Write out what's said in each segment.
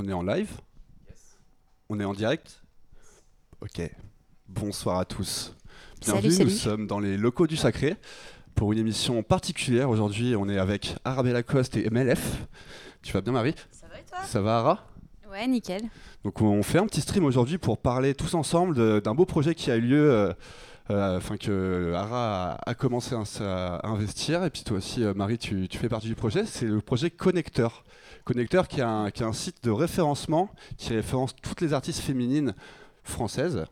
On est en live On est en direct Ok. Bonsoir à tous. Bienvenue, Salut, nous salut. sommes dans les locaux du Sacré pour une émission particulière. Aujourd'hui, on est avec Arabella Coste et MLF. Tu vas bien, Marie? Ça va et toi? Ça va, Ara? Ouais, nickel. Donc, on fait un petit stream aujourd'hui pour parler tous ensemble d'un beau projet qui a eu lieu. Euh, euh, Enfin que Ara a, commencé à, investir. Et puis toi aussi euh, Marie tu, fais partie du projet. C'est le projet Connecteur. Connecteur qui est un site de référencement qui référence toutes les artistes féminines françaises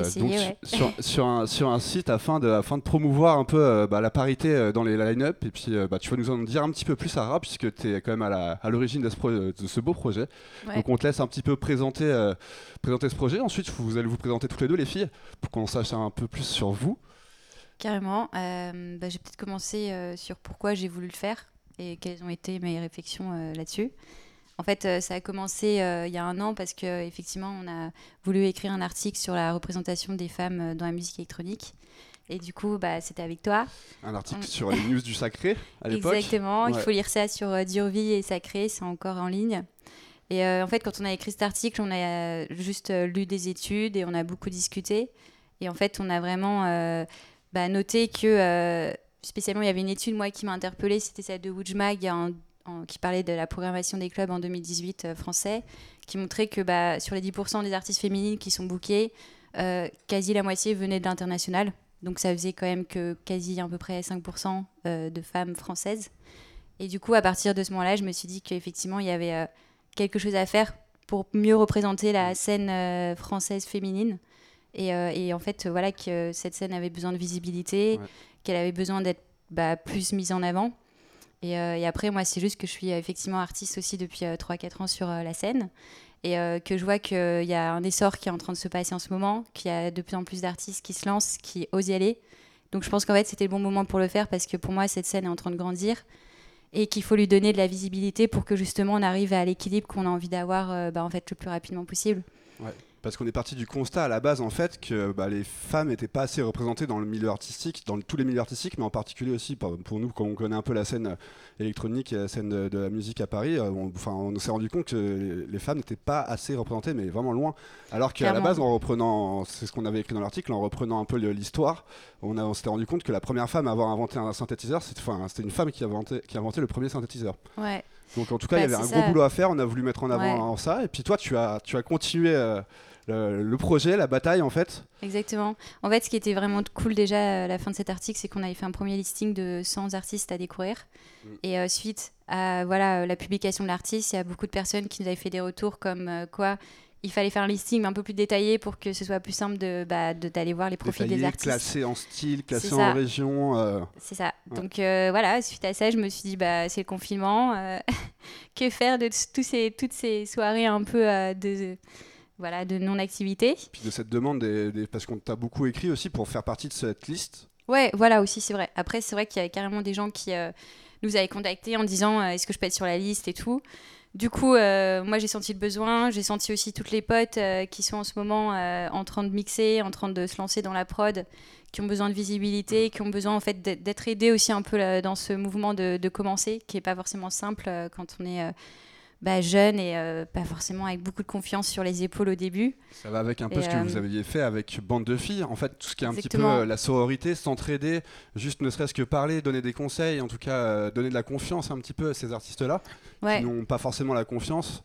Essayer, donc, ouais. sur, sur un, sur un site afin de, afin de promouvoir un peu euh, bah, la parité euh, dans les line-up et puis euh, bah, tu vas nous en dire un petit peu plus Ara puisque tu es quand même à l'origine de, ce pro- de ce beau projet Ouais. donc on te laisse un petit peu présenter, euh, présenter ce projet. Ensuite, vous allez vous présenter toutes les deux, les filles, pour qu'on sache un peu plus sur vous. Carrément. Euh, bah, je vais peut-être commencer euh, sur pourquoi j'ai voulu le faire et quelles ont été mes réflexions euh, là-dessus. En fait, euh, ça a commencé euh, il y a un an parce que effectivement, on a voulu écrire un article sur la représentation des femmes euh, dans la musique électronique. Et du coup, bah, c'était avec toi. Un article sur les news du sacré à l'époque. Exactement. Il faut lire ça sur euh, Durvie et Sacré, c'est encore en ligne. Et euh, en fait, quand on a écrit cet article, on a juste lu des études et on a beaucoup discuté. Et en fait, on a vraiment bah, noté que, spécialement, il y avait une étude, moi, qui m'a interpellée, c'était celle de Woodmag, en- en- qui parlait de la programmation des clubs en 2018 euh, français, qui montrait que bah, sur les 10% des artistes féminines qui sont bookées, euh, quasi la moitié venaient de l'international. Donc ça faisait quand même que quasi à peu près 5% euh, de femmes françaises. Et du coup, à partir de ce moment-là, je me suis dit qu'effectivement, il y avait quelque chose à faire pour mieux représenter la scène française féminine. Et, et en fait, voilà que cette scène avait besoin de visibilité, Ouais. qu'elle avait besoin d'être bah, plus mise en avant. Et, euh, et après, moi, c'est juste que je suis euh, effectivement artiste aussi depuis euh, 3-4 ans sur euh, la scène. Et euh, que je vois qu'il y a un essor qui est en train de se passer en ce moment, qu'il y a de plus en plus d'artistes qui se lancent, qui osent y aller. Donc je pense qu'en fait, c'était le bon moment pour le faire parce que pour moi, cette scène est en train de grandir et qu'il faut lui donner de la visibilité pour que justement on arrive à l'équilibre qu'on a envie d'avoir euh, bah, en fait, le plus rapidement possible. Parce qu'on est parti du constat à la base, en fait, que bah, les femmes n'étaient pas assez représentées dans le milieu artistique, dans le- tous les milieux artistiques, mais en particulier aussi pour, pour nous, quand on connaît un peu la scène électronique et la scène de, de la musique à Paris, euh, on, enfin, on s'est rendu compte que les, les femmes n'étaient pas assez représentées, mais vraiment loin. Alors qu'à la base, en reprenant, c'est ce qu'on avait écrit dans l'article, en reprenant un peu l'histoire, on, a- on s'était rendu compte que la première femme à avoir inventé un synthétiseur, c'était enfin, une femme qui a, inventé, qui a inventé le premier synthétiseur. Ouais. Donc en tout cas, Bah, il y avait un gros boulot à faire. On a voulu mettre en avant Ouais. ça. Et puis toi, tu as, tu as continué euh, le, le projet, la bataille en fait. Exactement. En fait, ce qui était vraiment cool déjà à la fin de cet article, c'est qu'on avait fait un premier listing de 100 artistes à découvrir. Mm. Et euh, suite à voilà, la publication de l'artiste, il y a beaucoup de personnes qui nous avaient fait des retours comme euh, quoi il fallait faire un listing un peu plus détaillé pour que ce soit plus simple de bah, d'aller voir les profils des artistes. classé en style, classé en région. euh, C'est ça. Ouais. Donc euh, voilà, suite à ça, je me suis dit, bah, c'est le confinement. euh, que faire de tous ces, toutes ces soirées un peu euh, de, voilà, de non-activité puis de cette demande, des, des- parce qu'on t'a beaucoup écrit aussi pour faire partie de cette liste. Ouais, voilà aussi, c'est vrai. Après, c'est vrai qu'il y avait carrément des gens qui euh, nous avaient contactés en disant euh, est-ce que je peux être sur la liste et tout. Du coup, euh, moi j'ai senti le besoin, j'ai senti aussi toutes les potes qui sont en ce moment en train de mixer, en train de se lancer dans la prod, qui ont besoin de visibilité, qui ont besoin en fait d'être- aidés aussi un peu là, dans ce mouvement de, de commencer, qui est pas forcément simple quand on est bah, jeune et euh, pas forcément avec beaucoup de confiance sur les épaules au début. Ça va avec un peu Et, ce que euh, vous aviez fait avec Bande de filles. En fait, tout ce qui est un petit peu euh, la sororité, s'entraider, juste ne serait-ce que parler, donner des conseils, en tout cas euh, donner de la confiance un petit peu à ces artistes-là, Ouais. qui n'ont pas forcément la confiance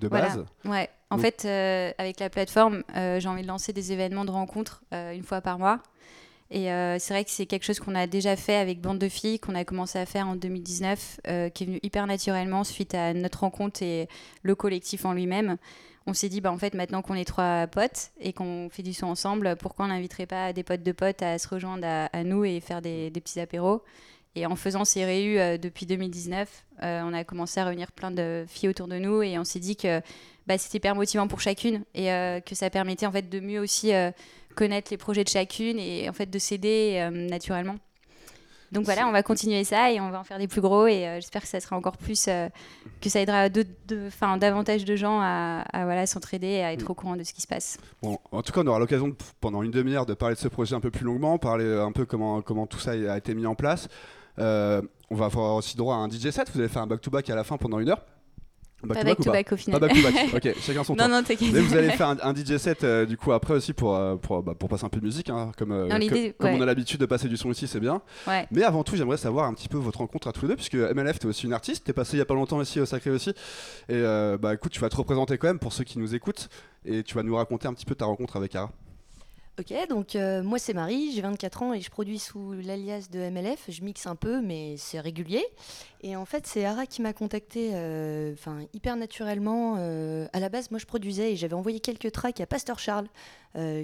de Voilà. base. Ouais, en Donc- fait, avec la plateforme, j'ai envie de lancer des événements de rencontres une fois par mois. Et euh, c'est vrai que c'est quelque chose qu'on a déjà fait avec Bande de filles, qu'on a commencé à faire en 2019, euh, qui est venu hyper naturellement suite à notre rencontre et le collectif en lui-même. On s'est dit, bah, en fait, maintenant qu'on est trois potes et qu'on fait du son ensemble, pourquoi on n'inviterait pas des potes de potes à se rejoindre à, nous et faire des, petits apéros? Et en faisant ces réus euh, depuis 2019, euh, on a commencé à revenir plein de filles autour de nous et on s'est dit que bah, c'était hyper motivant pour chacune et que ça permettait en fait de mieux aussi connaître les projets de chacune et en fait de s'aider euh, naturellement. Donc voilà, on va continuer ça et on va en faire des plus gros et euh, j'espère que ça sera encore plus, euh, que ça aidera de, davantage de gens à, à, voilà, s'entraider et à être au courant de ce qui se passe. Bon, en tout cas, on aura l'occasion pendant une demi-heure de parler de ce projet un peu plus longuement, parler un peu comment, comment tout ça a été mis en place. Euh, on va avoir aussi droit à un DJ set. Vous avez fait un back-to-back à la fin pendant une heure. Back Pas back to back au final. Pas back to back. Ok, chacun son non, tour. non, t'inquiète. Mais vous allez faire un, un DJ set euh, du coup après aussi pour, euh, pour, bah, pour passer un peu de musique, hein, comme, euh, comme on a l'habitude de passer du son ici, c'est bien. Ouais. Mais avant tout, j'aimerais savoir un petit peu votre rencontre à tous les deux, puisque MLF, t'es aussi une artiste, t'es passé il y a pas longtemps ici au Sacré aussi. Et bah écoute, tu vas te représenter quand même pour ceux qui nous écoutent, et tu vas nous raconter un petit peu ta rencontre avec Ara. Ok, donc euh, moi c'est Marie, j'ai 24 ans et je produis sous l'alias de MLF. Je mixe un peu, mais c'est régulier. Et en fait, c'est Ara qui m'a contacté euh, hyper naturellement. euh, à la base, moi je produisais et j'avais envoyé quelques tracks à Pasteur Charles,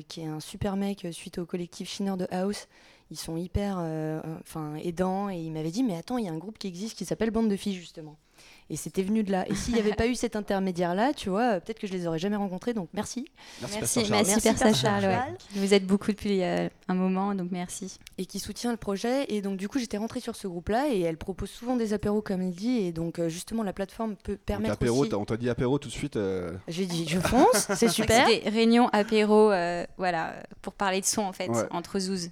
qui est un super mec suite au collectif Schinner de House. Ils sont hyper euh, enfin, aidants et il m'avait dit Mais attends, il y a un groupe qui existe qui s'appelle Bande de filles justement. Et c'était venu de là. Et s'il n'y avait pas eu cet intermédiaire-là, tu vois, euh, peut-être que je les aurais jamais rencontrés. Donc merci. Merci, Pasteur Charles. merci, Merci, Charles. ouais. Vous êtes beaucoup depuis euh, un moment, donc merci. et qui soutient le projet. Et donc, du coup, j'étais rentrée sur ce groupe-là et elle propose souvent des apéros, comme elle dit. Et donc, euh, justement, la plateforme peut Donc permettre apéro, aussi. on t'a dit apéro tout de suite. euh, J'ai dit, je fonce, c'est super. C'était réunion, apéro, euh, voilà, pour parler de son en fait, Ouais. entre zouz.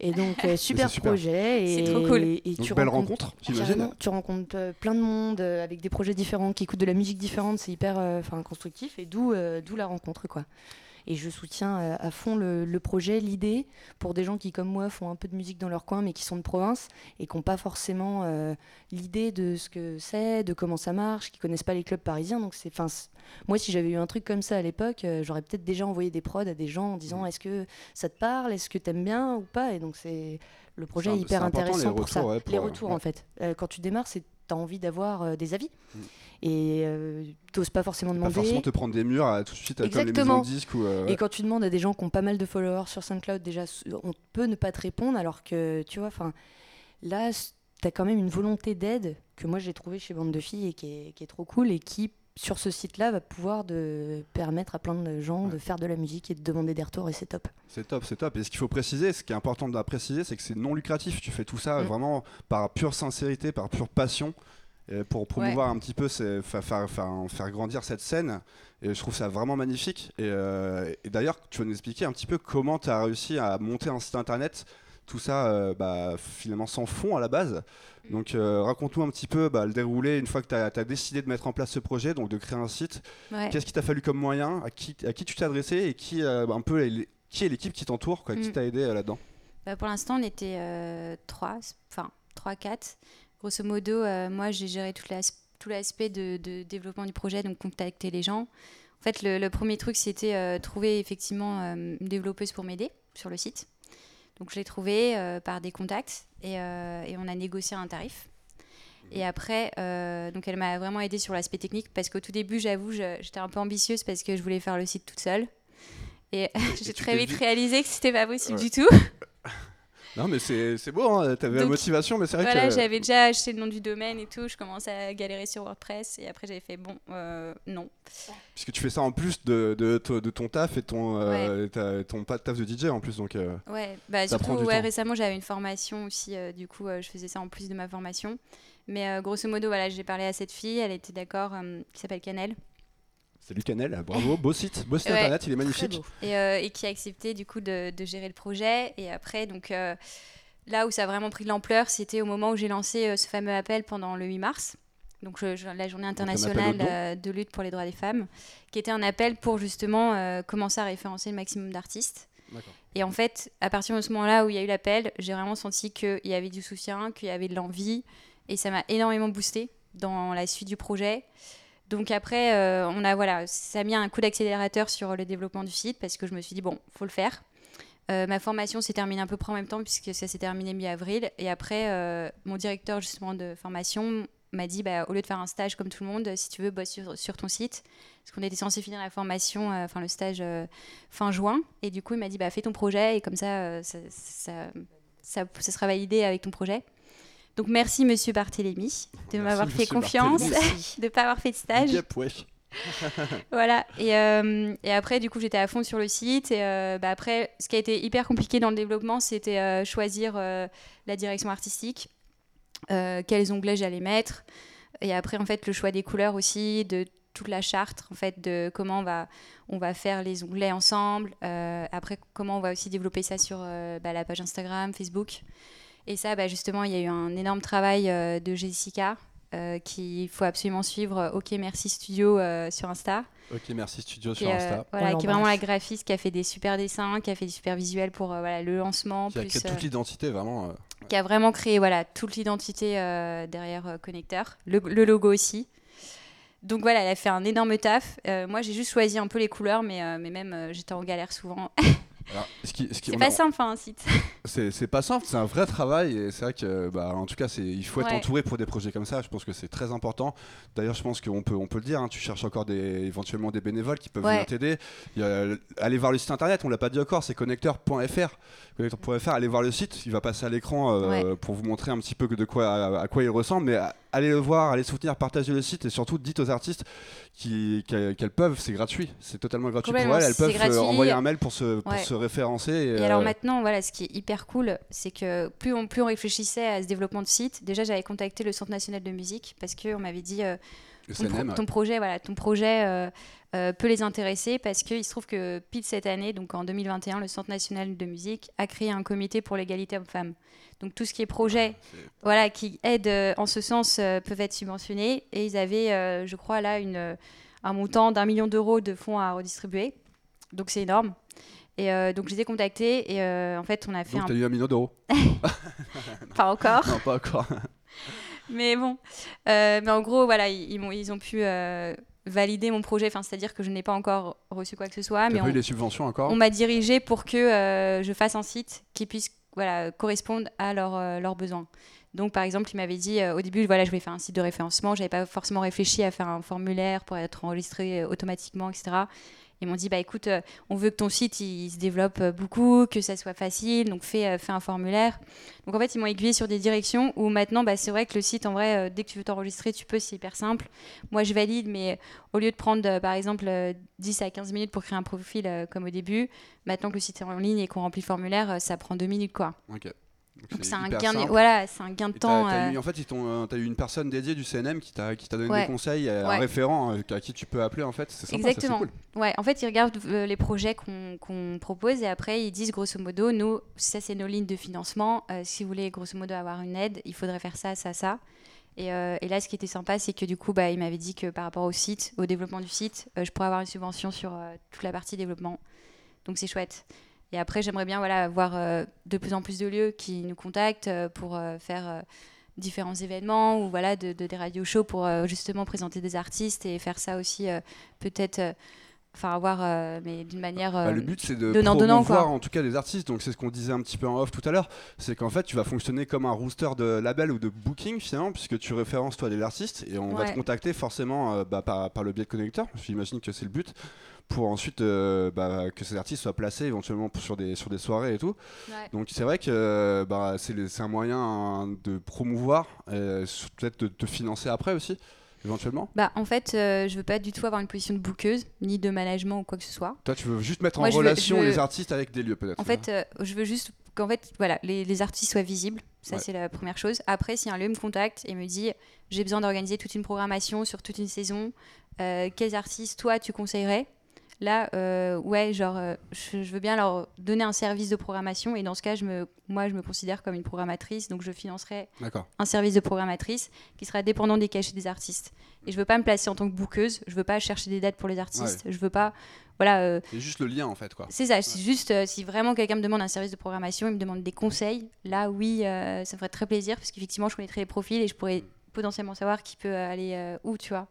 Et donc, euh, super, projet. Et, C'est trop cool. Et donc tu belle rencontres- rencontre, j'imagine. Carrément, tu rencontres euh, plein de monde euh, avec des projets différents, qui écoutent de la musique différente, c'est hyper euh, enfin, constructif, et d'où euh, d'où la rencontre. quoi. Et je soutiens euh, à fond le, le projet, l'idée, pour des gens qui, comme moi, font un peu de musique dans leur coin, mais qui sont de province, et qui n'ont pas forcément euh, l'idée de ce que c'est, de comment ça marche, qui connaissent pas les clubs parisiens. Donc c'est, moi, si j'avais eu un truc comme ça à l'époque, euh, j'aurais peut-être déjà envoyé des prods à des gens en disant est-ce que ça te parle, est-ce que t'aimes bien ou pas? Et donc c'est le projet est hyper intéressant les pour ça. retours, ouais, pour, les retours en fait. Quand tu démarres, c'est t'as envie d'avoir euh, des avis Mm. et euh, t'oses pas forcément Pas demander. forcément te prendre des murs à, tout de suite, à comme les Exactement. maisons de disques ou. euh, Et quand tu demandes à des gens qui ont pas mal de followers sur SoundCloud, déjà, on peut ne pas te répondre, alors que, tu vois, enfin, là, tu as quand même une volonté d'aide que moi j'ai trouvée chez Bande de Filles et qui est, qui est trop cool et qui, sur ce site-là, va pouvoir de permettre à plein de gens de faire de la musique et de demander des retours et c'est top. C'est top, c'est top. Et ce qu'il faut préciser, ce qui est important de la préciser, c'est que c'est non lucratif. Tu fais tout ça vraiment par pure sincérité, par pure passion, et pour promouvoir un petit peu, faire grandir cette scène. Et je trouve ça vraiment magnifique. Et, euh, et d'ailleurs, tu vas nous expliquer un petit peu comment tu as réussi à monter un site internet. Tout ça, euh, bah, finalement, sans fond à la base. Donc, euh, raconte-nous un petit peu bah, le déroulé une fois que tu as, décidé de mettre en place ce projet, donc de créer un site. Ouais. Qu'est-ce qui t'a fallu comme moyen? À qui, à qui tu t'es adressé et qui, euh, un peu, les- qui est l'équipe qui t'entoure, qui Mm. t'a aidé là-dedans? Bah, pour l'instant, on était euh, trois, enfin trois, quatre. Grosso modo, moi, j'ai géré toute tout l'aspect de, de développement du projet, donc contacter les gens. En fait, le, le premier truc, c'était trouver effectivement une développeuse pour m'aider sur le site. Donc, je l'ai trouvée euh, par des contacts et, euh, et on a négocié un tarif. Et après, euh, donc elle m'a vraiment aidé sur l'aspect technique parce qu'au tout début, j'avoue, j'étais un peu ambitieuse parce que je voulais faire le site toute seule. Et j'ai très vite réalisé que c'était pas possible Ouais. du tout. Non, mais c'est beau, hein, t'avais la motivation, mais c'est vrai Voilà, que. j'avais déjà acheté le nom du domaine et tout. Je commençais à galérer sur WordPress et après j'avais fait bon, euh, non. Puisque tu fais ça en plus de, de, to- de ton taf et ton, euh, ton pas de taf de DJ en plus, donc. euh, Ouais, bah surtout ouais, récemment j'avais une formation aussi, du coup je faisais ça en plus de ma formation. Mais grosso modo, voilà, j'ai parlé à cette fille, elle était d'accord, qui s'appelle Canel, Salut Canel, bravo, beau site, beau site Ouais. internet, il est magnifique. et, euh, et qui a accepté du coup de, de gérer le projet. Et après, donc euh, là où ça a vraiment pris de l'ampleur, c'était au moment où j'ai lancé euh, ce fameux appel pendant le 8 mars. Donc la journée internationale de lutte pour les droits des femmes, qui était un appel pour justement commencer à référencer le maximum d'artistes. Et en fait, à partir de ce moment-là où il y a eu l'appel, j'ai vraiment senti qu'il y avait du soutien, qu'il y avait de l'envie, et ça m'a énormément boosté dans la suite du projet. Donc après, euh, on a voilà, ça a mis un coup d'accélérateur sur le développement du site parce que je me suis dit bon, faut le faire. Euh, ma formation s'est terminée à peu près en même temps puisque ça s'est terminé mi-avril. Et après, euh, mon directeur justement de formation m'a dit bah, au lieu de faire un stage comme tout le monde, si tu veux, bosse sur, ton site. Parce qu'on était censé finir la formation, enfin le stage fin juin. Et du coup, il m'a dit bah, fais ton projet et comme ça, ça, ça sera validé avec ton projet. Donc merci Monsieur Barthélémy de m'avoir fait confiance, de ne pas avoir fait de stage. Up, wesh. Voilà. Et, euh, et après, du coup, j'étais à fond sur le site. Et euh, bah, après, ce qui a été hyper compliqué dans le développement, c'était euh, choisir la direction artistique, quels onglets j'allais mettre. Et après, en fait, le choix des couleurs aussi, de toute la charte, en fait, de comment on va, on va faire les onglets ensemble. Après, comment on va aussi développer ça sur bah, la page Instagram, Facebook. Et ça, bah, justement, il y a eu un énorme travail euh, de Jessica, qu'il faut absolument suivre OK Merci Studio sur Insta. Ok, merci Studio qui, sur Insta. voilà, qui est vraiment la graphiste, qui a fait des super dessins, qui a fait des super visuels pour voilà, le lancement. Qui a plus, créé toute euh, l'identité, vraiment. euh, qui a vraiment créé voilà, toute l'identité euh, derrière euh, Connecteur, le, le logo aussi. Donc voilà, elle a fait un énorme taf. Euh, moi, j'ai juste choisi un peu les couleurs, mais, euh, mais même euh, j'étais en galère souvent. ce ce C'est pas a- simple, un site. C'est c'est pas simple, c'est un vrai travail et c'est vrai que, bah, en tout cas, c'est- il faut être Ouais. entouré pour des projets comme ça. Je pense que c'est très important. D'ailleurs, je pense qu'on peut, on peut le dire. hein, tu cherches encore des, éventuellement des bénévoles qui peuvent Ouais. venir t'aider. Allez voir le site internet. On l'a pas dit encore. C'est connecteur.fr. Connecteur.fr. Allez voir le site. Il va passer à l'écran euh, pour vous montrer un petit peu de quoi à, à quoi il ressemble. Mais à- allez le voir, allez soutenir, partagez le site et surtout dites aux artistes qu'elles peuvent. C'est gratuit. C'est totalement gratuit pour elles. Elles peuvent euh, gratuit. envoyer un mail pour se, pour Ouais. se référencer. Et, Et alors euh, maintenant, voilà, ce qui est hyper cool, c'est que plus on, plus on réfléchissait à ce développement de site, déjà j'avais contacté le Centre national de musique parce qu'on m'avait dit euh, ton, pro- ton projet, voilà, ton projet euh, euh, peut les intéresser parce qu'il se trouve que pile cette année, donc en 2021, le Centre national de musique a créé un comité pour l'égalité homme-femme. Donc tout ce qui est projet, c'est- voilà, qui aident euh, en ce sens euh, peuvent être subventionnés et ils avaient, euh, je crois là, une, un montant d'un million d'euros de fonds à redistribuer. Donc c'est énorme. Et euh, donc je les ai contactés et euh, en fait on a fait Donc, un tu as eu un million d'euros pas encore. Non, pas encore. Mais bon, Euh, mais en gros, voilà, ils, ils m'ont- ils ont pu valider mon projet. Enfin, c'est-à-dire que je n'ai pas encore reçu quoi que ce soit, mais pas eu on, les subventions encore on m'a dirigé pour que euh, je fasse un site qui puisse voilà, correspondre à leurs euh, leurs besoins. Donc, par exemple, ils m'avaient dit euh, au début, voilà, je vais faire un site de référencement. J'avais pas forcément réfléchi à faire un formulaire pour être enregistré automatiquement, etc. Ils m'ont dit, bah écoute, euh, on veut que ton site il, se développe euh, beaucoup, que ça soit facile, donc fais, euh, fais un formulaire. Donc en fait, ils m'ont aiguillé sur des directions où maintenant, bah, c'est vrai que le site, en vrai, dès que tu veux t'enregistrer, tu peux, c'est hyper simple. Moi, je valide, mais au lieu de prendre, par exemple, euh, 10 à 15 minutes pour créer un profil comme au début, maintenant que le site est en ligne et qu'on remplit le formulaire, ça prend deux minutes, quoi. Donc c'est un gain, de, voilà, c'est un gain de temps. euh, eu- en fait, t'ont, euh, t'as eu une personne dédiée du CNM qui t'a, qui t'a donné Ouais. des conseils, euh, un Ouais. référent à qui tu peux appeler en fait. C'est sympa, ça, Exactement. c'est cool. Ouais, en fait, ils regardent euh, les projets qu'on qu'on propose et après, ils disent grosso modo, nous, ça, c'est nos lignes de financement. Euh, si vous voulez grosso modo avoir une aide, il faudrait faire ça, ça, ça. Et, euh, et là, ce qui était sympa, c'est que du coup, bah, il m'avait dit que par rapport au site, au développement du site, je pourrais avoir une subvention sur toute la partie développement. Donc, c'est chouette. Et après, j'aimerais bien voilà, avoir euh, de plus en plus de lieux qui nous contactent euh, pour euh, faire différents événements ou voilà, de, de- des radio shows pour justement présenter des artistes et faire ça aussi peut-être, enfin avoir, euh, mais d'une manière... Bah, le but c'est de donnant, donnant, quoi. en tout cas les artistes. Donc c'est ce qu'on disait un petit peu en off tout à l'heure, c'est qu'en fait tu vas fonctionner comme un rooster de label ou de booking finalement puisque tu références toi les artistes et on va te contacter forcément euh, bah, par, par le biais de connecteurs. J'imagine que c'est le but pour ensuite euh, bah, que ces artistes soient placés éventuellement sur des sur des soirées et tout. ouais. Donc c'est vrai que euh, bah, c'est un moyen hein, de promouvoir, euh, peut-être de te financer après aussi, éventuellement. Bah, en fait, euh, je veux pas du tout avoir une position de bouqueuse, ni de management ou quoi que ce soit. Toi, tu veux juste mettre Moi, en veux- relation veux- les artistes avec des lieux, peut-être. En fait, euh, je veux juste qu'en fait, voilà, les, les artistes soient visibles. Ça, Ouais. c'est la première chose. Après, si un lieu me contacte et me dit j'ai besoin d'organiser toute une programmation sur toute une saison, euh, quels artistes, toi, tu conseillerais? Là, euh, ouais, genre, euh, je, je veux bien leur donner un service de programmation. Et dans ce cas, je me, moi, je me considère comme une programmatrice. Donc, je financerai un service de programmatrice qui sera dépendant des cachets des artistes. Et je veux pas me placer en tant que bouqueuse. Je veux pas chercher des dates pour les artistes. Je veux pas. Voilà. euh, C'est juste le lien, en fait, quoi. c'est ça, c'est juste si vraiment quelqu'un me demande un service de programmation, il me demande des conseils, là oui, ça me ferait très plaisir parce qu'effectivement je connaîtrais les profils et je pourrais potentiellement savoir qui peut aller où, tu vois.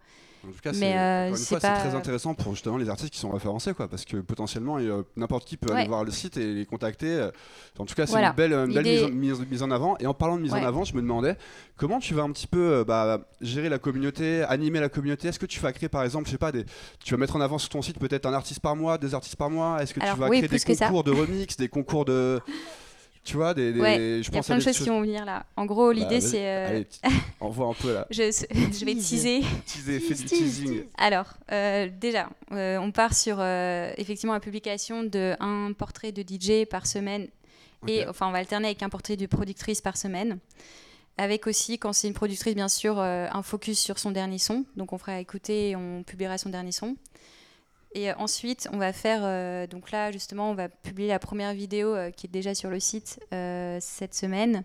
En tout cas, c'est euh, très intéressant pour justement les artistes qui sont référencés, quoi, parce que potentiellement, euh, n'importe qui peut Ouais. aller voir le site et les contacter. euh. En tout cas, c'est Voilà. une belle, une belle mise, en, mise- mise en avant. Et en parlant de mise en avant, je me demandais comment tu vas un petit peu euh, bah, gérer la communauté, animer la communauté? Est-ce que tu vas créer, par exemple, je sais pas, des, tu vas mettre en avant sur ton site peut-être un artiste par mois, deux artistes par mois? Est-ce que Alors, tu vas oui, créer des ça. concours de remix, des concours de, tu vois, des, des- Ouais, je Il y a pense plein de choses qui vont venir là. En gros, l'idée vas-y. c'est. euh, Allez, envoie un peu là. je, je vais Tease. teaser. Teaser, fais du teasing. Alors, euh, déjà, euh, on part sur euh, effectivement la publication de un portrait de DJ par semaine et enfin on va alterner avec un portrait de productrice par semaine. Avec aussi, quand c'est une productrice, bien sûr, euh, un focus sur son dernier son. Donc on fera écouter et on publiera son dernier son. Et euh, ensuite, on va faire, euh, donc là justement, on va publier la première vidéo euh, qui est déjà sur le site euh, cette semaine.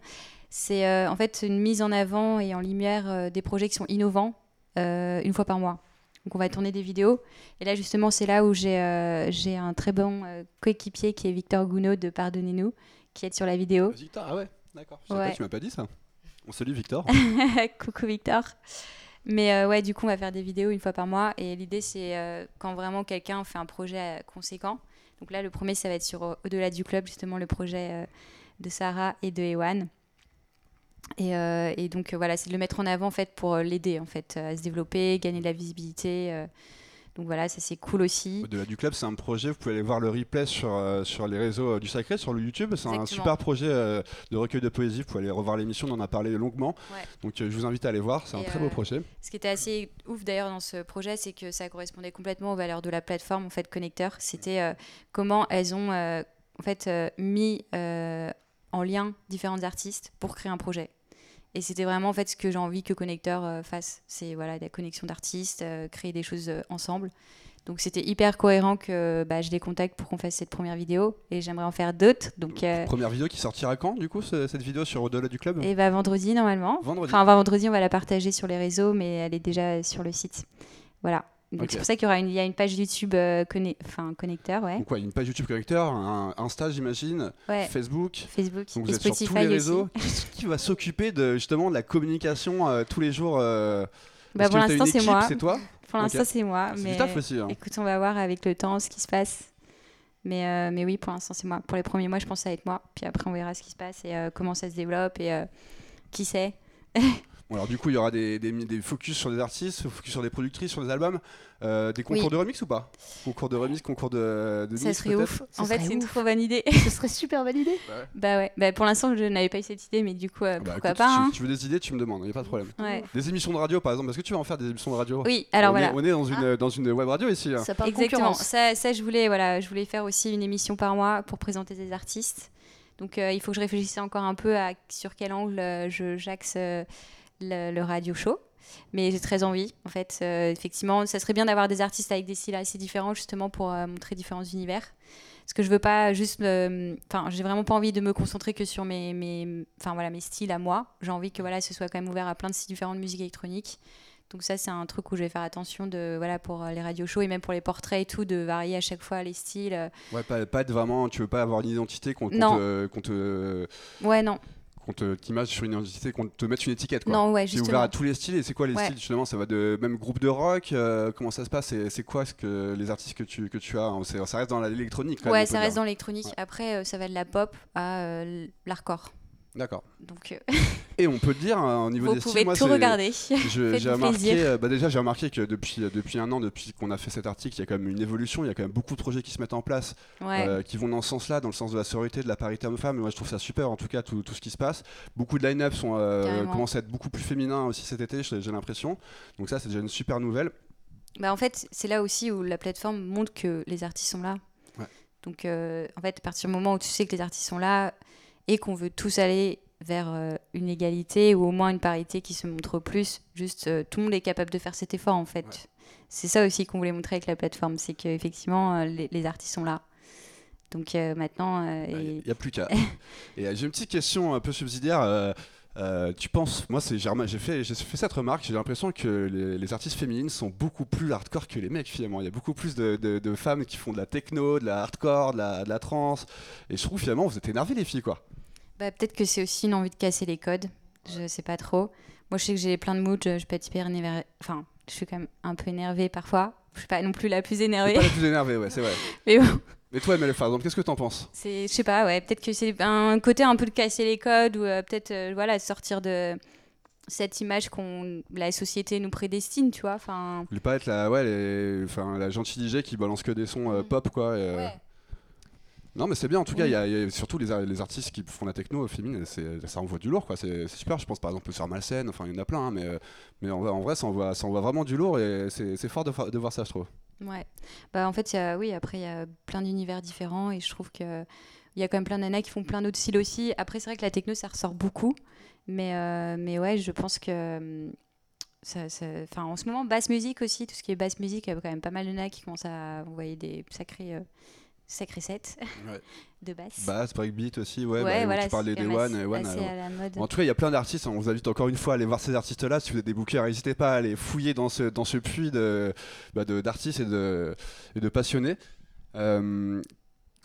C'est en fait une mise en avant et en lumière des projets qui sont innovants une fois par mois. Donc on va tourner des vidéos. Et là justement c'est là où j'ai un très bon coéquipier qui est Victor Gounod de Pardonnez-nous, qui est sur la vidéo. Victor, ah ouais, d'accord. Ouais. tu m'as pas dit ça. On salue Victor. Coucou Victor. Mais euh, ouais, du coup, on va faire des vidéos une fois par mois. Et l'idée, c'est euh, quand vraiment quelqu'un fait un projet euh, conséquent. Donc là, le premier, ça va être sur Au-delà du club, justement, le projet de Sarah et de Ewan. Et, et donc voilà, c'est de le mettre en avant en fait pour l'aider en fait à se développer, gagner de la visibilité. Donc voilà, ça c'est cool aussi. Au-delà du club, c'est un projet, vous pouvez aller voir le replay sur, euh, sur les réseaux euh, du Sacré, sur le YouTube. C'est un super projet euh, de recueil de poésie. Vous pouvez aller revoir l'émission, on en a parlé longuement. Donc je vous invite à aller voir, c'est un très beau projet. Ce qui était assez ouf d'ailleurs dans ce projet, c'est que ça correspondait complètement aux valeurs de la plateforme en fait Connecteur. C'était comment elles ont en fait mis en lien différents artistes pour créer un projet. Et c'était vraiment en fait ce que j'ai envie que Connecteur euh, fasse. C'est voilà, la connexion d'artistes, euh, créer des choses euh, ensemble. Donc c'était hyper cohérent que bah, je les contacte pour qu'on fasse cette première vidéo et j'aimerais en faire d'autres. Donc première vidéo qui sortira quand du coup cette vidéo sur au-delà du club? Et bah vendredi normalement. Vendredi. Enfin vendredi on va la partager sur les réseaux mais elle est déjà sur le site. Voilà. Donc c'est pour ça qu'il y aura une, il y a une page YouTube euh, enfin, connecteur, ouais. Donc quoi, une page YouTube connecteur, un Insta j'imagine, Facebook, Facebook, Donc vous êtes sur tous les réseaux. Qui va s'occuper de justement de la communication euh, tous les jours euh, bah, Pour l'instant c'est moi. C'est toi Pour l'instant c'est moi. Mais taf aussi, hein. écoute, on va voir avec le temps ce qui se passe. Mais, mais oui, pour l'instant c'est moi. Pour les premiers mois, je pense va être moi. Puis après on verra ce qui se passe et comment ça se développe et qui sait. alors du coup, il y aura des, des, des, focus sur des artistes, focus sur des productrices, sur des albums, euh, des concours de remix ou pas? Concours de remix, concours de, de Ça serait ouf. En fait, c'est une trop bonne idée. Ce serait super bonne idée. Bah ouais. Bah, pour l'instant, je n'avais pas eu cette idée, mais du coup, euh, bah, pourquoi pas hein. tu, veux des idées, tu me demandes, il n'y a pas de problème. Des émissions de radio, par exemple, est-ce que tu vas en faire des émissions de radio? Oui, alors on voilà. Est, on est dans une, ah. dans une web radio ici. Ça Exactement. Ça, ça, je voulais, voilà, je voulais faire aussi une émission par mois pour présenter des artistes. Donc, euh, il faut que je réfléchisse encore un peu à sur quel angle je j'axe le, radio show. Mais j'ai très envie, en fait. Euh, effectivement, ça serait bien d'avoir des artistes avec des styles assez différents, justement, pour euh, montrer différents univers. Parce que je veux pas juste. Enfin, j'ai vraiment pas envie de me concentrer que sur mes, mes, voilà, mes styles à moi. J'ai envie que voilà, ce soit quand même ouvert à plein de styles différents de musique électronique. Donc ça, c'est un truc où je vais faire attention de voilà pour euh, les radio shows et même pour les portraits et tout, de varier à chaque fois les styles. Ouais, pas, pas être vraiment, tu veux pas avoir une identité qu'on te, te, Ouais, non qu'on te t'image sur une identité, qu'on te mette une étiquette. Quoi. Non, ouais, C'est ouvert à tous les styles. Et c'est quoi les styles justement? Ça va de même groupe de rock. Euh, comment ça se passe? C'est quoi ce que les artistes que tu que tu as? Ça reste dans l'électronique. Ouais, ça reste dans l'électronique. Après, euh, ça va de la pop à euh, l'hardcore. D'accord. Donc, euh, Et on peut dire, hein, au niveau des styles, moi, tout regarder. J'ai remarqué, euh, bah déjà, j'ai remarqué que depuis, euh, depuis un an, depuis qu'on a fait cet article, il y a quand même une évolution, il y a quand même beaucoup de projets qui se mettent en place, qui vont dans ce sens-là, dans le sens de la sororité, de la parité homme-femme. Moi, je trouve ça super, en tout cas, tout, tout ce qui se passe. Beaucoup de line-up commencent à être beaucoup plus féminins aussi cet été, j'ai l'impression. Donc ça, c'est déjà une super nouvelle. Bah, en fait, c'est là aussi où la plateforme montre que les artistes sont là. Donc, en fait, à partir du moment où tu sais que les artistes sont là, et qu'on veut tous aller vers euh, une égalité ou au moins une parité qui se montre plus. Juste, euh, tout le monde est capable de faire cet effort en fait. C'est ça aussi qu'on voulait montrer avec la plateforme, c'est qu'effectivement, euh, les, les, artistes sont là. Donc maintenant... Il n'y a plus qu'à. et j'ai une petite question un peu subsidiaire. tu penses, moi j'ai fait, fait cette remarque, j'ai l'impression que les, artistes féminines sont beaucoup plus hardcore que les mecs finalement. Il y a beaucoup plus de, de, femmes qui font de la techno, de la hardcore, de la, de la trance. Et je trouve finalement vous êtes énervés les filles quoi. Bah, peut-être que c'est aussi une envie de casser les codes. Je sais pas trop. Moi, je sais que j'ai plein de moods. Je, peux être hyper énervée. Enfin, je suis quand même un peu énervée parfois. Je suis pas non plus la plus énervée. Pas la plus énervée, ouais, c'est vrai. Mais bon. Mais toi, MLF, par exemple, qu'est-ce que t'en penses? C'est, je sais pas, ouais, peut-être que c'est un côté un peu de casser les codes ou euh, peut-être, euh, voilà, sortir de cette image qu'on la société nous prédestine, tu vois. Enfin. pas être la, ouais, enfin, la gentille DJ qui balance que des sons euh, mm. pop, quoi. ouais. Non, mais c'est bien en tout cas. Il y, a surtout les, les, artistes qui font la techno féminine, ça envoie du lourd, quoi. C'est super. Je pense par exemple sur Malsen, enfin il y en a plein, hein, mais, euh, mais en, vrai, ça envoie, ça envoie vraiment du lourd et c'est fort de, de, voir ça, je trouve. Ouais. Bah en fait, y a, oui, après il y a plein d'univers différents et je trouve que il y a quand même plein d'années qui font plein d'autres styles aussi. Après, c'est vrai que la techno, ça ressort beaucoup, mais euh, mais ouais, je pense que ça, ça en ce moment, basse musique aussi, tout ce qui est basse musique, il y a quand même pas mal de nains qui commencent à envoyer des sacrés euh, sacré set Ouais. de basse. Bass, breakbeat aussi, ouais. ouais, bah, voilà, tu parles des One. et One, assez à la mode. En tout cas, il y a plein d'artistes. hein. On vous invite encore une fois à aller voir ces artistes-là. Si vous êtes des bookers, n'hésitez pas à aller fouiller dans ce, dans ce puits de, bah, d'artistes et de, et de passionnés. Euh,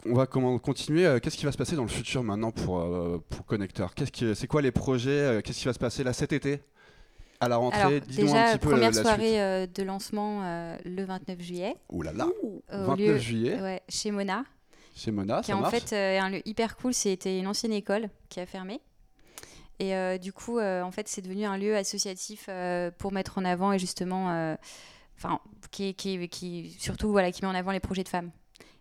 on va comment, continuer. Euh, Qu'est-ce qui va se passer dans le futur maintenant pour, euh, pour Connecteur Qu'est-ce qui, C'est quoi les projets? Qu'est-ce qui va se passer là cet été? À la rentrée Alors, Dis-nous un déjà, petit peu première la, la soirée euh, de lancement euh, le 29 juillet. Ouh là là au 29 lieu- juillet, ouais, chez Mona, chez Mona, qui ça est en marche fait euh, un lieu hyper cool. C'était une ancienne école qui a fermé. Et euh, du coup, euh, en fait, c'est devenu un lieu associatif euh, pour mettre en avant et justement, euh, enfin, qui, qui, qui, surtout, voilà, qui met en avant les projets de femmes.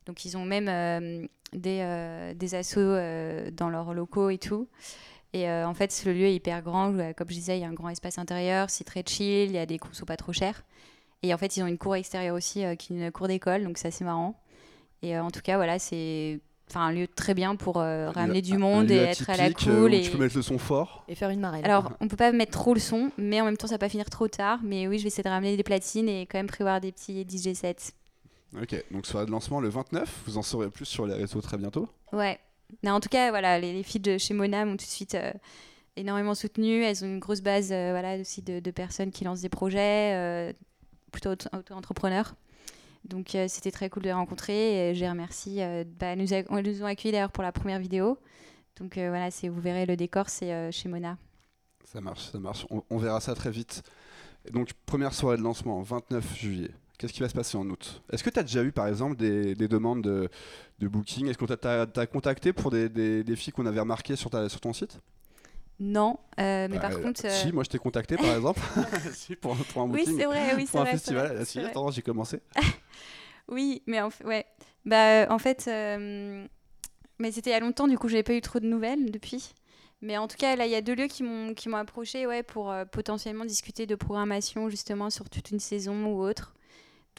Donc, ils ont même euh, des, euh, des assos euh, dans leurs locaux et tout. Et euh, en fait, le lieu est hyper grand. Euh, Comme je disais, il y a un grand espace intérieur, c'est très chill, il y a des consos pas trop chers. Et en fait, ils ont une cour extérieure aussi, euh, qui est une cour d'école, donc c'est assez marrant. Et euh, en tout cas, voilà, c'est enfin, un lieu très bien pour euh, ramener lieu- du monde et être à la cool. et... Tu peux mettre le son fort. Et faire une marelle. Alors, on peut pas mettre trop le son, mais en même temps, ça va pas finir trop tard. Mais oui, je vais essayer de ramener des platines et quand même prévoir des petits DJ sets. Ok, donc soirée de lancement le 29. Vous en saurez plus sur les réseaux très bientôt. Ouais. En tout cas, voilà, les, les filles de chez Mona m'ont tout de suite euh, énormément soutenue. Elles ont une grosse base euh, voilà, aussi de, personnes qui lancent des projets, euh, plutôt auto- auto-entrepreneurs. Donc c'était très cool de les rencontrer. Et je les remercie. bah, nous, a- ont accueillis d'ailleurs pour la première vidéo. Donc voilà, vous verrez le décor, c'est chez Mona. Ça marche, ça marche. On, verra ça très vite. Donc, première soirée de lancement, 29 juillet. Qu'est-ce qui va se passer en août? Est-ce que tu as déjà eu, par exemple, des, des demandes de, de booking? Est-ce qu'on t'a t'as contacté pour des, des- des filles qu'on avait remarquées sur, ta, sur ton site? Non, euh, mais Bah, par contre. euh, Si, moi je t'ai contacté, par exemple. si, pour, pour un Oui, booking. c'est vrai, oui, c'est pour un vrai. festival. vrai, Ah, si, attends, j'ai commencé. Oui, mais en fait, ouais. Bah, en fait, euh, mais c'était il y a longtemps, du coup, j'avais pas eu trop de nouvelles depuis. Mais en tout cas, là, il y a deux lieux qui m'ont approché, ouais, pour potentiellement discuter de programmation justement sur toute une saison ou autre.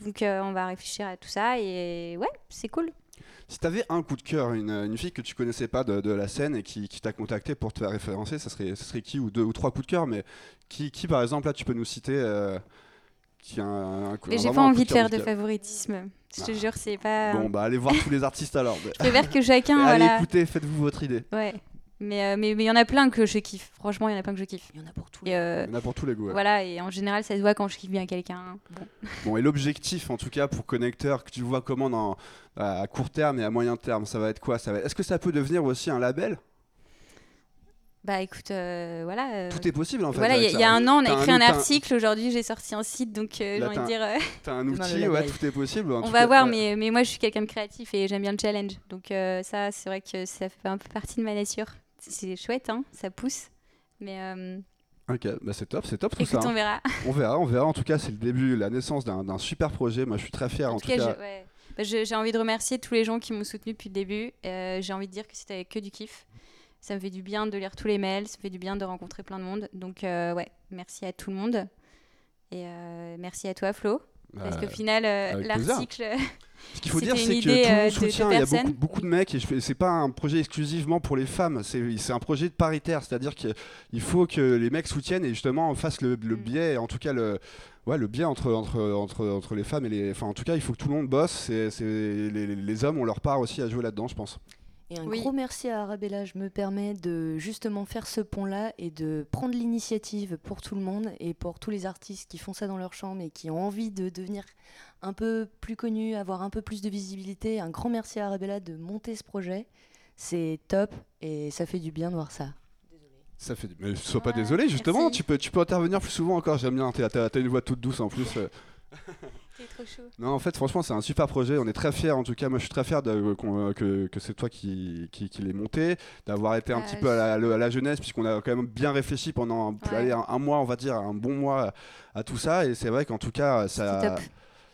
Donc, euh, on va réfléchir à tout ça et ouais, c'est cool. Si tu avais un coup de cœur, une, une fille que tu connaissais pas de, de la scène et qui, qui t'a contacté pour te faire référencer, ça serait, ça serait qui Ou deux ou trois coups de cœur, mais qui, qui par exemple, là, tu peux nous citer euh, qui a un, un coup Mais j'ai pas envie de faire de favoritisme. Je te Ah. jure, c'est pas. Bon, bah allez voir tous les artistes alors. Je préfère que chacun, Allez écoutez, faites-vous votre idée. Ouais. Mais euh, mais mais il y en a plein que je kiffe. Franchement, il y en a plein que je kiffe. Il y en a pour tout. Et, euh, Il y en a pour tous les goûts. ouais. Voilà, et en général, ça se voit quand je kiffe bien quelqu'un. Bon. Bon, et l'objectif en tout cas pour Connecteur, que tu vois comment dans, à court terme et à moyen terme, ça va être quoi? Ça va... Est-ce que ça peut devenir aussi un label? Bah écoute, euh, voilà. euh, Tout est possible en fait. Voilà, il y, a- y un an, on a T'as écrit un, outil- article. Aujourd'hui, j'ai sorti un site, donc euh, j'ai Là, envie de t'as- dire. euh, T'as un le outil, ouais, label. tout est possible. en on tout va cas, voir, ouais. mais, mais moi, je suis quelqu'un de créatif et j'aime bien le challenge. Donc euh, ça, c'est vrai que ça fait un peu partie de ma nature. C'est chouette, hein, ça pousse. Mais euh, Ok, bah c'est top, c'est top tout écoute, ça. on hein. verra. On verra, on verra. En tout cas, c'est le début, la naissance d'un super projet. Moi, je suis très fier. En, En, tout cas, ouais. Bah, j'ai envie de remercier tous les gens qui m'ont soutenu depuis le début. Euh, j'ai envie de dire que c'était avec que du kiff. Ça me fait du bien de lire tous les mails, ça me fait du bien de rencontrer plein de monde. Donc euh, ouais, merci à tout le monde. Et merci à toi Flo. Parce qu'au Euh, final, euh, l'article, Ce qu'il faut dire, c'est que tout le euh, monde de- de soutient. Il y a beaucoup, de mecs et c'est pas un projet exclusivement pour les femmes. C'est un projet de paritaire, c'est-à-dire qu'il faut que les mecs soutiennent et justement fassent le, le Mm. biais, en tout cas le, ouais, le biais entre, entre, entre, entre les femmes et les. Enfin, en tout cas, il faut que tout le monde bosse. Les, les hommes ont leur part aussi à jouer là-dedans, je pense. Et un Oui. gros merci à Arabella. Je me permets de justement faire ce pont-là et de prendre l'initiative pour tout le monde et pour tous les artistes qui font ça dans leur chambre et qui ont envie de devenir un peu plus connus, avoir un peu plus de visibilité. Un grand merci à Arabella de monter ce projet. C'est top et ça fait du bien de voir ça. Ça fait. Mais sois pas Ouais, désolé, justement. merci. Tu peux, tu peux intervenir plus souvent encore. J'aime bien. T'as une voix toute douce en plus. euh. trop chaud. Non, en fait, franchement, c'est un super projet. On est très fiers. En tout cas, moi, je suis très fier de, qu'on- que, que c'est toi qui, qui, qui l'ai monté, d'avoir été un petit peu à la, à la jeunesse, puisqu'on a quand même bien réfléchi pendant Ouais. allez, un, un mois, on va dire, un bon mois à tout ça. Et c'est vrai qu'en tout cas, ça, top.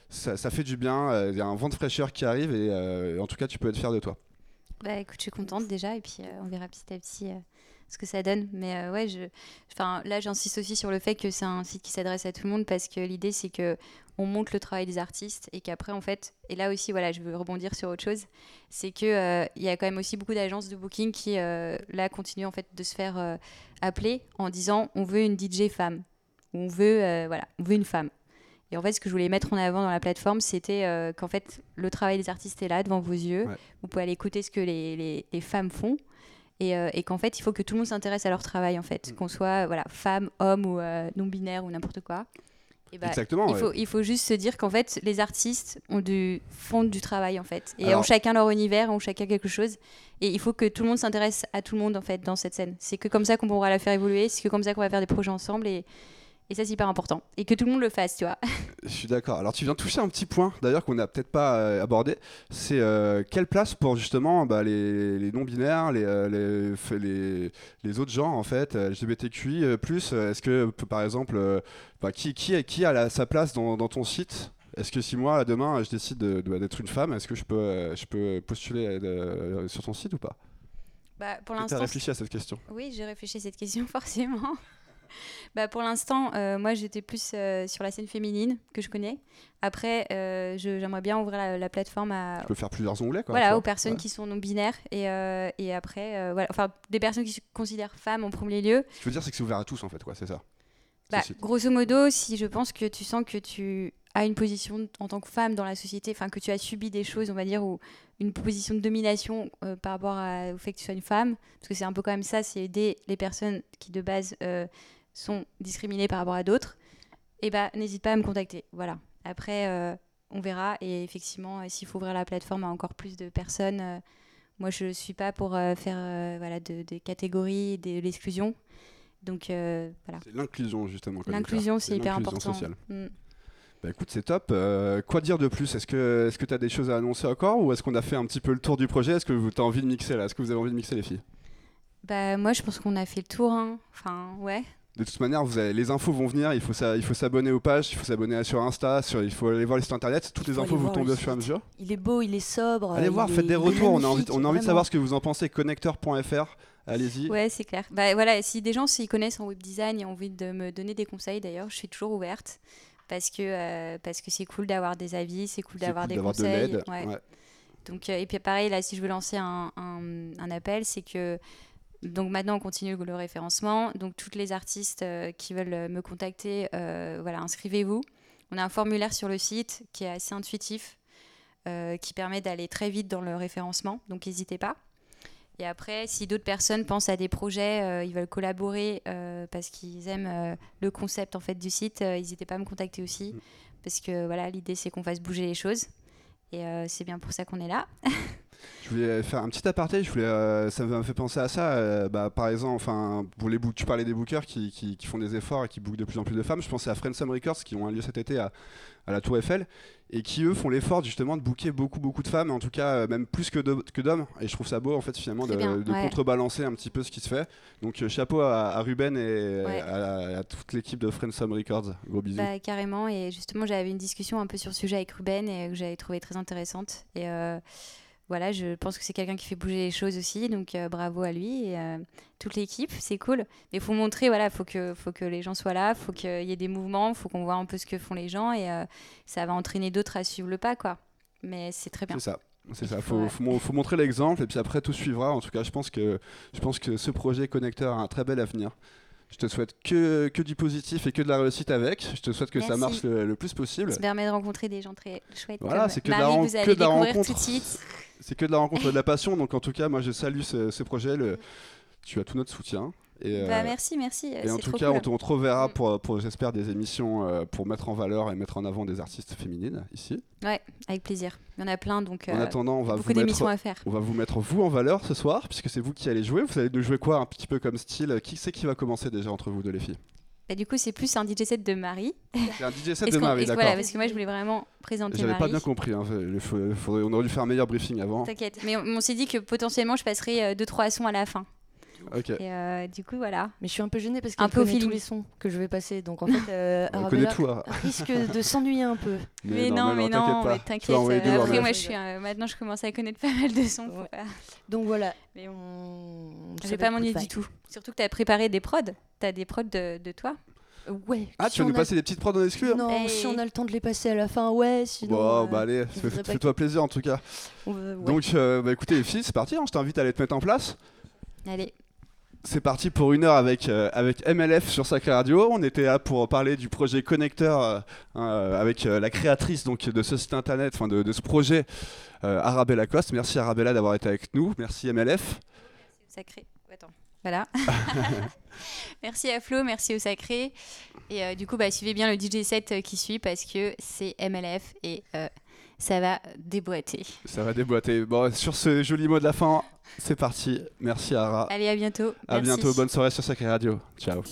ça, ça fait du bien. euh, Il y a un vent de fraîcheur qui arrive. Et euh, en tout cas, tu peux être fier de toi. Bah écoute, je suis contente déjà et puis euh, on verra petit à petit euh, ce que ça donne. Mais euh, ouais, je, enfin là j'insiste aussi sur le fait que c'est un site qui s'adresse à tout le monde parce que l'idée c'est que on montre le travail des artistes et qu'après en fait, et là aussi voilà, je veux rebondir sur autre chose, c'est que euh, il y a quand même aussi beaucoup d'agences de booking qui euh, là continuent en fait de se faire euh, appeler en disant on veut une DJ femme, on veut euh, voilà, on veut une femme. Et en fait, ce que je voulais mettre en avant dans la plateforme, c'était qu'en fait, le travail des artistes est là devant vos yeux. Ouais. Vous pouvez aller écouter ce que les, les- les femmes font. Et, et qu'en fait, il faut que tout le monde s'intéresse à leur travail, en fait. Mm. Qu'on soit voilà, femme, homme ou non-binaire ou n'importe quoi. Et bah, Exactement. il, ouais. faut, il faut juste se dire qu'en fait, les artistes ont du, font du travail, en fait. Et Alors- ont chacun leur univers, ont chacun quelque chose. Et il faut que tout le monde s'intéresse à tout le monde, en fait, dans cette scène. C'est que comme ça qu'on pourra la faire évoluer. C'est que comme ça qu'on va faire des projets ensemble. Et, et ça, c'est hyper important. Et que tout le monde le fasse, tu vois. Je suis d'accord. Alors tu viens de toucher un petit point, d'ailleurs qu'on n'a peut-être pas euh, abordé, c'est euh, quelle place pour justement bah, les, les non-binaires, les, euh, les, les, les autres genres en fait, LGBTQI+, plus, est-ce que par exemple, euh, bah, qui, qui, qui a la- sa place dans, dans ton site? Est-ce que si moi demain je décide de- de- d'être une femme, est-ce que je peux, je peux postuler euh, sur ton site ou pas? Bah, pour Tu as l'instant, réfléchi à cette question? Oui, j'ai réfléchi à cette question, forcément. Bah, pour l'instant, euh, moi, j'étais plus euh, sur la scène féminine que je connais. Après, euh, je- j'aimerais bien ouvrir la, la plateforme à, Tu peux faire plusieurs onglets quoi. voilà, aux personnes Ouais. qui sont non-binaires. Et, euh, et après, voilà, enfin, des personnes qui se considèrent femmes en premier lieu. Ce que je veux dire c'est que c'est ouvert à tous en fait, quoi, c'est ça. Bah, grosso modo, si je pense que tu sens que tu as une position en tant que femme dans la société, enfin que tu as subi des choses, on va dire, ou une position de domination euh, par rapport à- au fait que tu sois une femme, parce que c'est un peu quand même ça, c'est aider les personnes qui de base euh, sont discriminées par rapport à d'autres, et bah n'hésite pas à me contacter. Voilà. Après, euh, on verra, et effectivement, euh, s'il faut ouvrir la plateforme à encore plus de personnes, euh, moi je suis pas pour euh, faire voilà, de- des catégories, de l'exclusion. Donc voilà. C'est l'inclusion justement. L'inclusion, c'est hyper important. sociale. Mm. Bah écoute, c'est top. Euh, quoi dire de plus? Est-ce que tu as des choses à annoncer encore? Ou est-ce qu'on a fait un petit peu le tour du projet? Est-ce que vous as envie de mixer là? Est-ce que vous avez envie de mixer les filles? Bah, moi, je pense qu'on a fait le tour. hein. Enfin, ouais. De toute manière, vous avez, les infos vont venir. Il faut ça, il faut s'abonner aux pages, il faut s'abonner sur Insta, sur, il faut aller voir le site internet. Toutes les infos vous tombent au fur et à mesure. Il est beau, il est sobre. Allez voir, faites des retours. On a envie, magnifique, on a envie de savoir ce que vous en pensez. Connecteur.fr. Allez-y. Ouais, c'est clair. Bah, voilà, si des gens s'y connaissent en web design et ont envie de me donner des conseils, d'ailleurs, je suis toujours ouverte. Parce que euh, parce que c'est cool d'avoir des avis, c'est cool d'avoir cool des de conseils. l'aide. ouais. Ouais. Donc, euh, et puis pareil, là, si je veux lancer un, un- un appel, c'est que donc maintenant on continue le référencement. Donc toutes les artistes euh, qui veulent euh, me contacter, euh, voilà, inscrivez-vous. On a un formulaire sur le site qui est assez intuitif, euh, qui permet d'aller très vite dans le référencement. Donc n'hésitez pas. Et après, si d'autres personnes pensent à des projets, ils veulent collaborer parce qu'ils aiment le concept en fait du site, n'hésitez pas à me contacter aussi, Mm. parce que voilà, l'idée c'est qu'on fasse bouger les choses. Et c'est bien pour ça qu'on est là. Je voulais faire un petit aparté. Je voulais, euh, ça m'a fait penser à ça. euh, bah, par exemple, enfin, pour les book- tu parlais des bookers qui, qui- qui font des efforts et qui bookent de plus en plus de femmes. Je pensais à Friendsome Records qui ont un lieu cet été à, à la Tour Eiffel et qui eux font l'effort justement de booker beaucoup beaucoup de femmes, en tout cas euh, même plus que d'hommes. Et je trouve ça beau en fait finalement de, Très bien, de ouais. contrebalancer un petit peu ce qui se fait. Donc chapeau à, à Ruben et Ouais. à, à toute l'équipe de Friendsome Records. Gros bisous. Bah, carrément. Et justement, j'avais une discussion un peu sur le sujet avec Ruben et que j'avais trouvé très intéressante. Et euh, voilà, je pense que c'est quelqu'un qui fait bouger les choses aussi. Donc euh, bravo à lui et euh, toute l'équipe. C'est cool. Mais il faut montrer, voilà, faut que, faut que les gens soient là, faut qu'il y ait des mouvements, faut qu'on voit un peu ce que font les gens et euh, ça va entraîner d'autres à suivre le pas, quoi. Mais c'est très bien. C'est ça. C'est Il ça, faut, faut, ouais. faut, mon- faut montrer l'exemple et puis après tout suivra. En tout cas, je pense que, je pense que ce projet connecteur a un très bel avenir. Je te souhaite que, que du positif et que de la réussite avec. Je te souhaite que ça marche le, le plus possible. Ça me permet de rencontrer des gens très chouettes. Voilà, c'est que de la Marie, ren- vous allez que de la rencontre. tout de suite. C'est que de la rencontre et de la passion. Donc en tout cas, moi je salue ce, ce projet. Le, tu as tout notre soutien. Et, Bah, euh, merci, merci. et en tout trop cas, cool. on te, on te reverra Mm. pour, pour j'espère, des émissions euh, pour mettre en valeur et mettre en avant des artistes féminines ici. Avec plaisir. Il y en a plein, donc En euh, attendant, on va beaucoup vous mettre d'émissions à faire. On va vous mettre vous en valeur ce soir, puisque c'est vous qui allez jouer. Vous allez nous jouer quoi Un petit peu comme style? Qui c'est qui va commencer déjà entre vous deux, les filles? Bah, du coup, c'est plus un DJ set de Marie. C'est un DJ set de Marie, d'accord. Voilà, parce que moi, je voulais vraiment présenter J'avais Marie. pas bien compris. hein. Faudrait- on aurait dû faire un meilleur briefing avant. T'inquiète. Mais on, on s'est dit que potentiellement, je passerai 2-3 sons à la fin. Et euh, du coup, voilà. Mais je suis un peu gênée parce Un qu'elle connaît tous les sons que je vais passer. Donc en fait, euh, On connaît tout. hein. risque de s'ennuyer un peu. Mais, non, mais non, mais Tu t'inquiète. euh, Après, moi, je suis, euh, maintenant, je commence à connaître pas mal de sons. faut Ouais. pas- Donc voilà. Mais on... Je vais va pas m'ennuyer du tout. Surtout que tu as préparé des prods. Tu as des prods de, de toi. Ouais. Ah, si tu vas nous a- passer des petites prods en exclu hein Non, Hey. si on a le temps de les passer à la fin, ouais. Sinon. Bon, euh, bah allez, pas fais-toi plaisir en tout cas. ouais. Donc, euh, bah, écoutez les filles, c'est parti. hein. Je t'invite à aller te mettre en place. Allez. C'est parti pour une heure avec, euh, avec MLF sur Sacré Radio. On était là pour parler du projet Connecteur euh, euh, avec euh, la créatrice donc, de ce site internet, enfin de, de ce projet, Arabella Coste. Merci Arabella d'avoir été avec nous. Merci MLF. Sacré. Attends. Voilà. merci à Flo, merci au Sacré. Et du coup, bah, suivez bien le DJ set qui suit parce que c'est MLF et ça va déboîter. Ça va déboîter. Bon, sur ce joli mot de la fin, c'est parti. Merci Ara. Allez, à bientôt. À Merci. bientôt. Bonne soirée sur Sacré Radio. Ciao.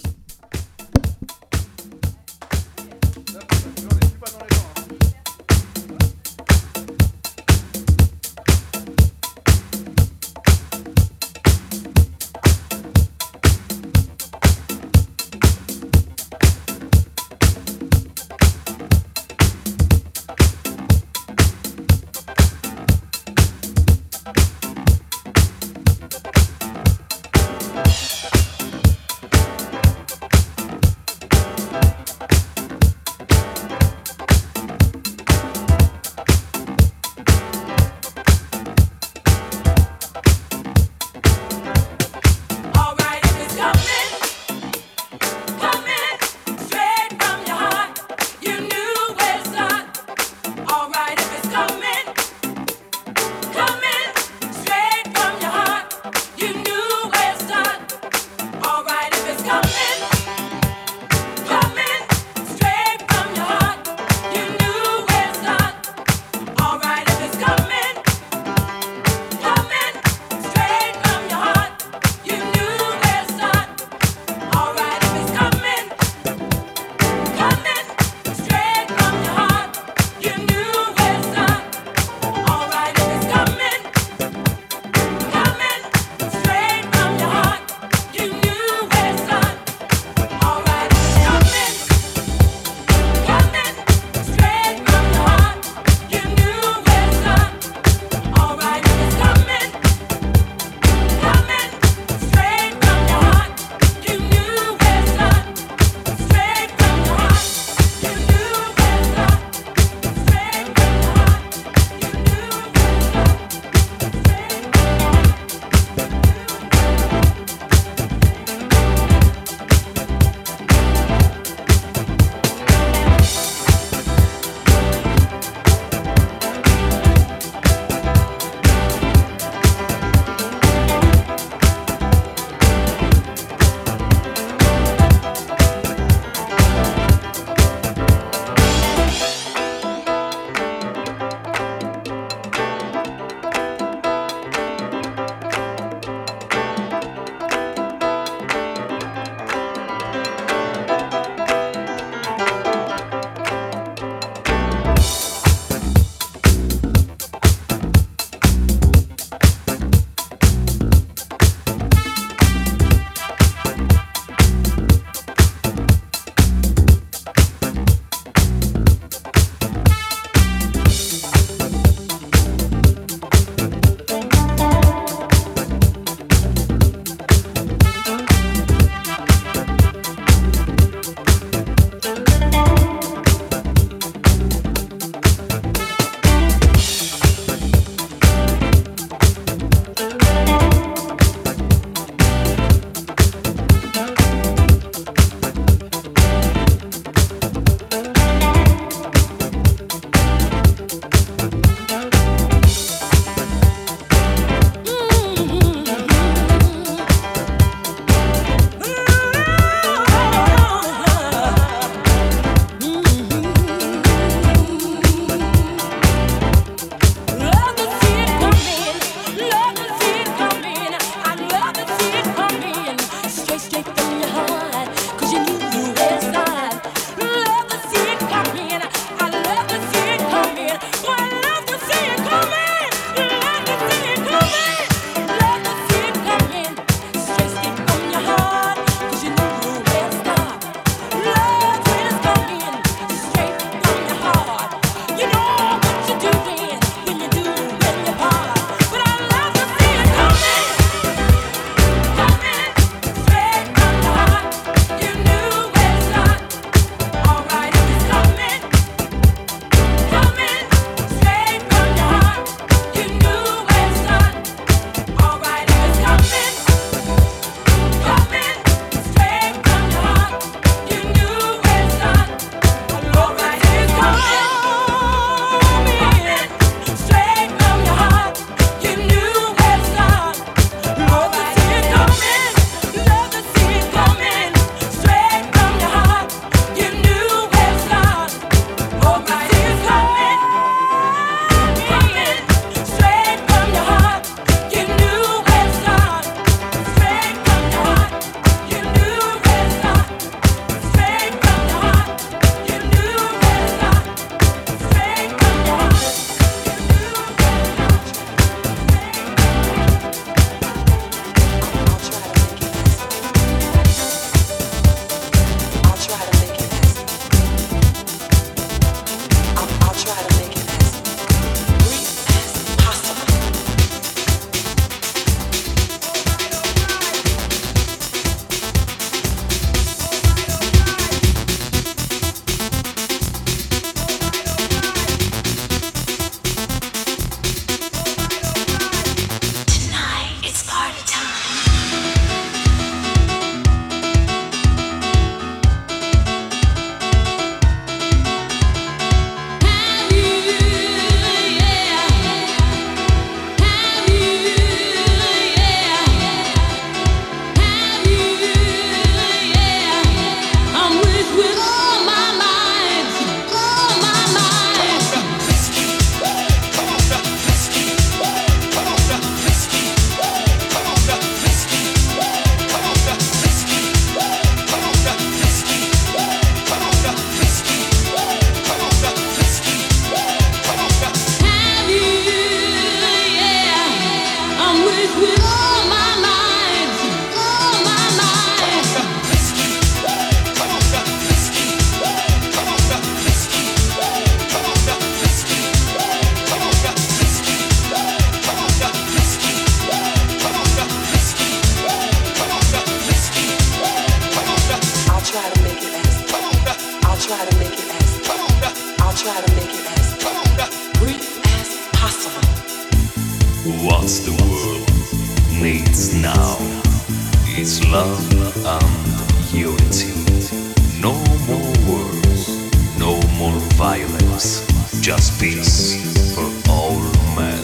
violence, just peace for all men.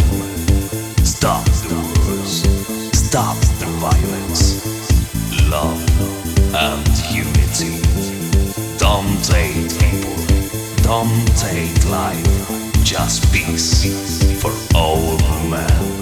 Stop the wars, stop the violence, love and unity. Don't hate people, don't hate life, just peace for all men.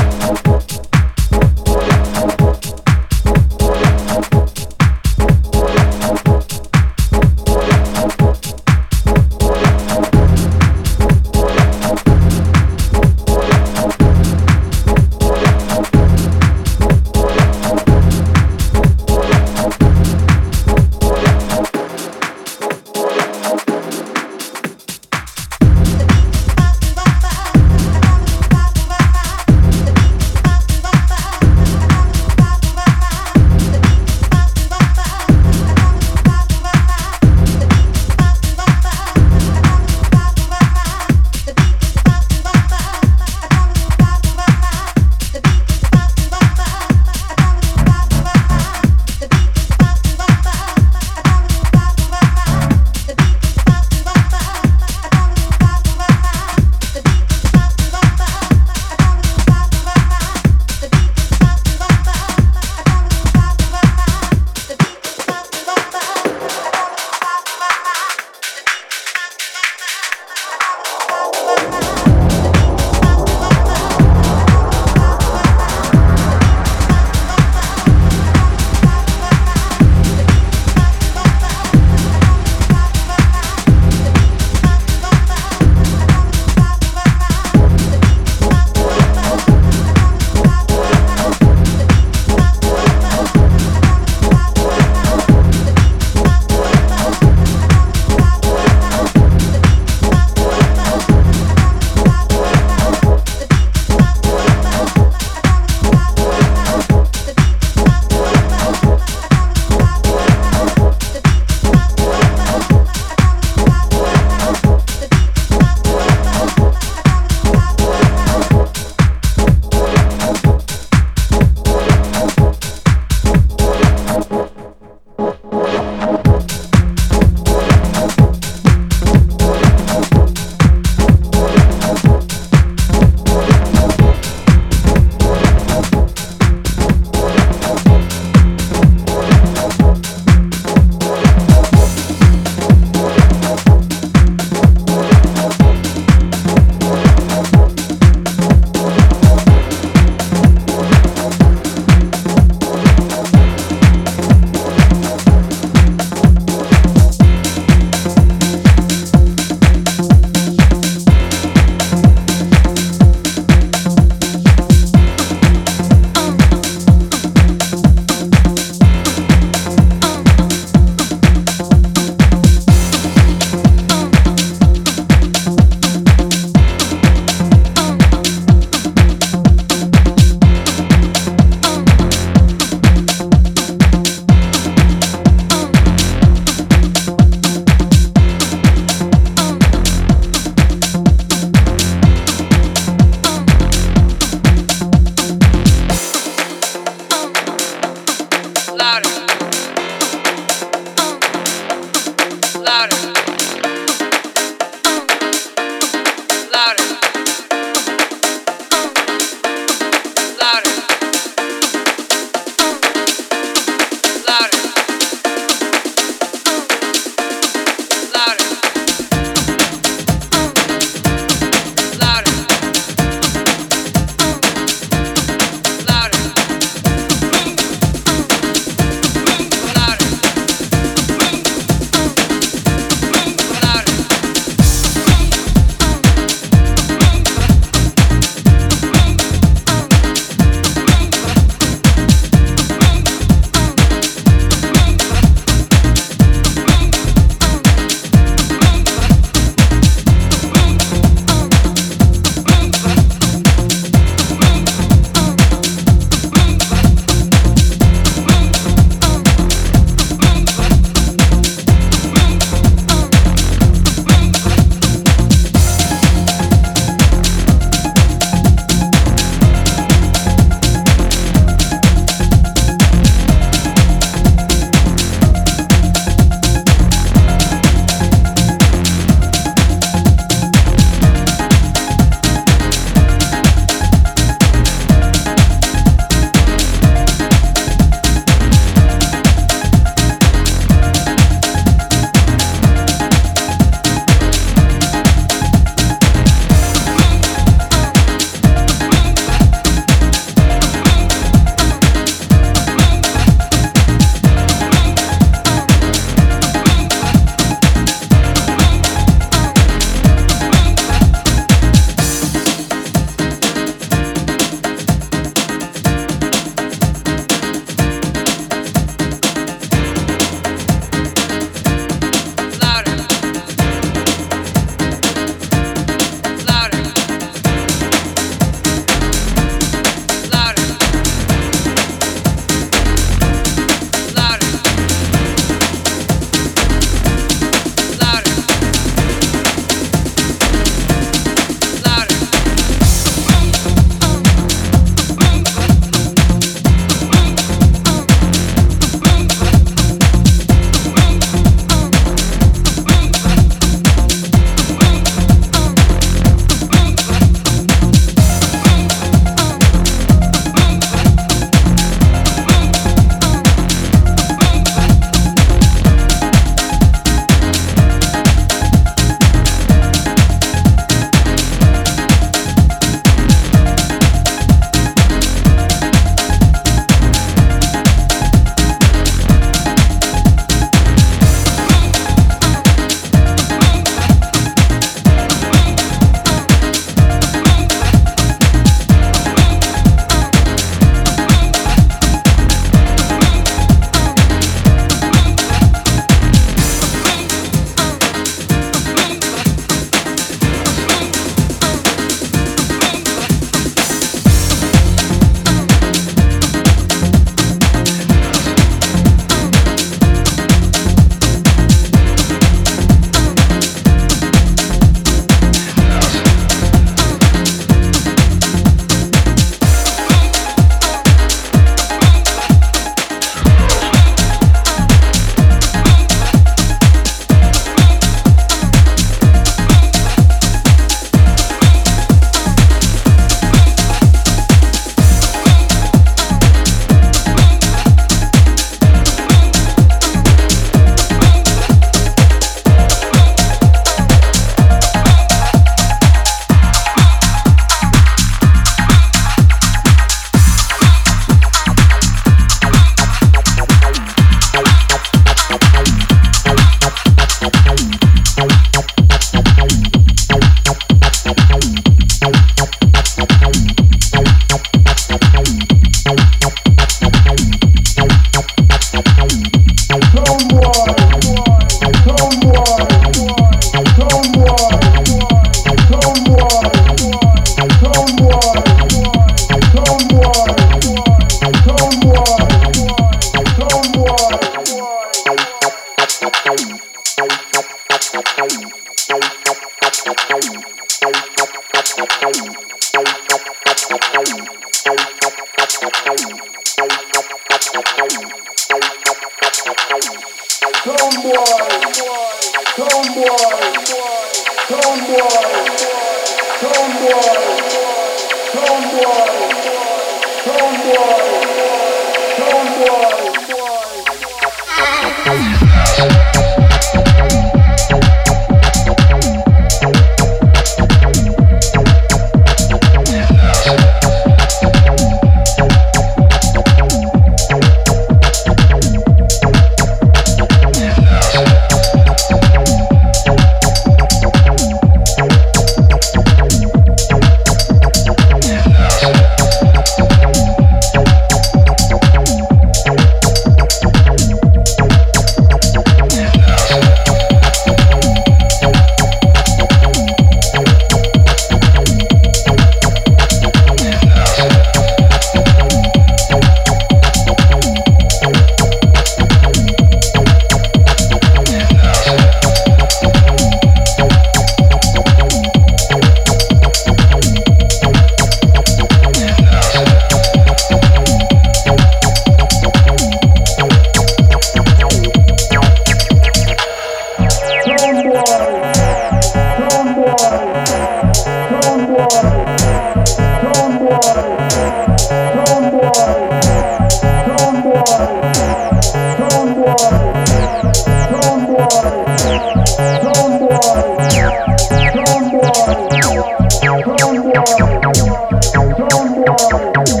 you.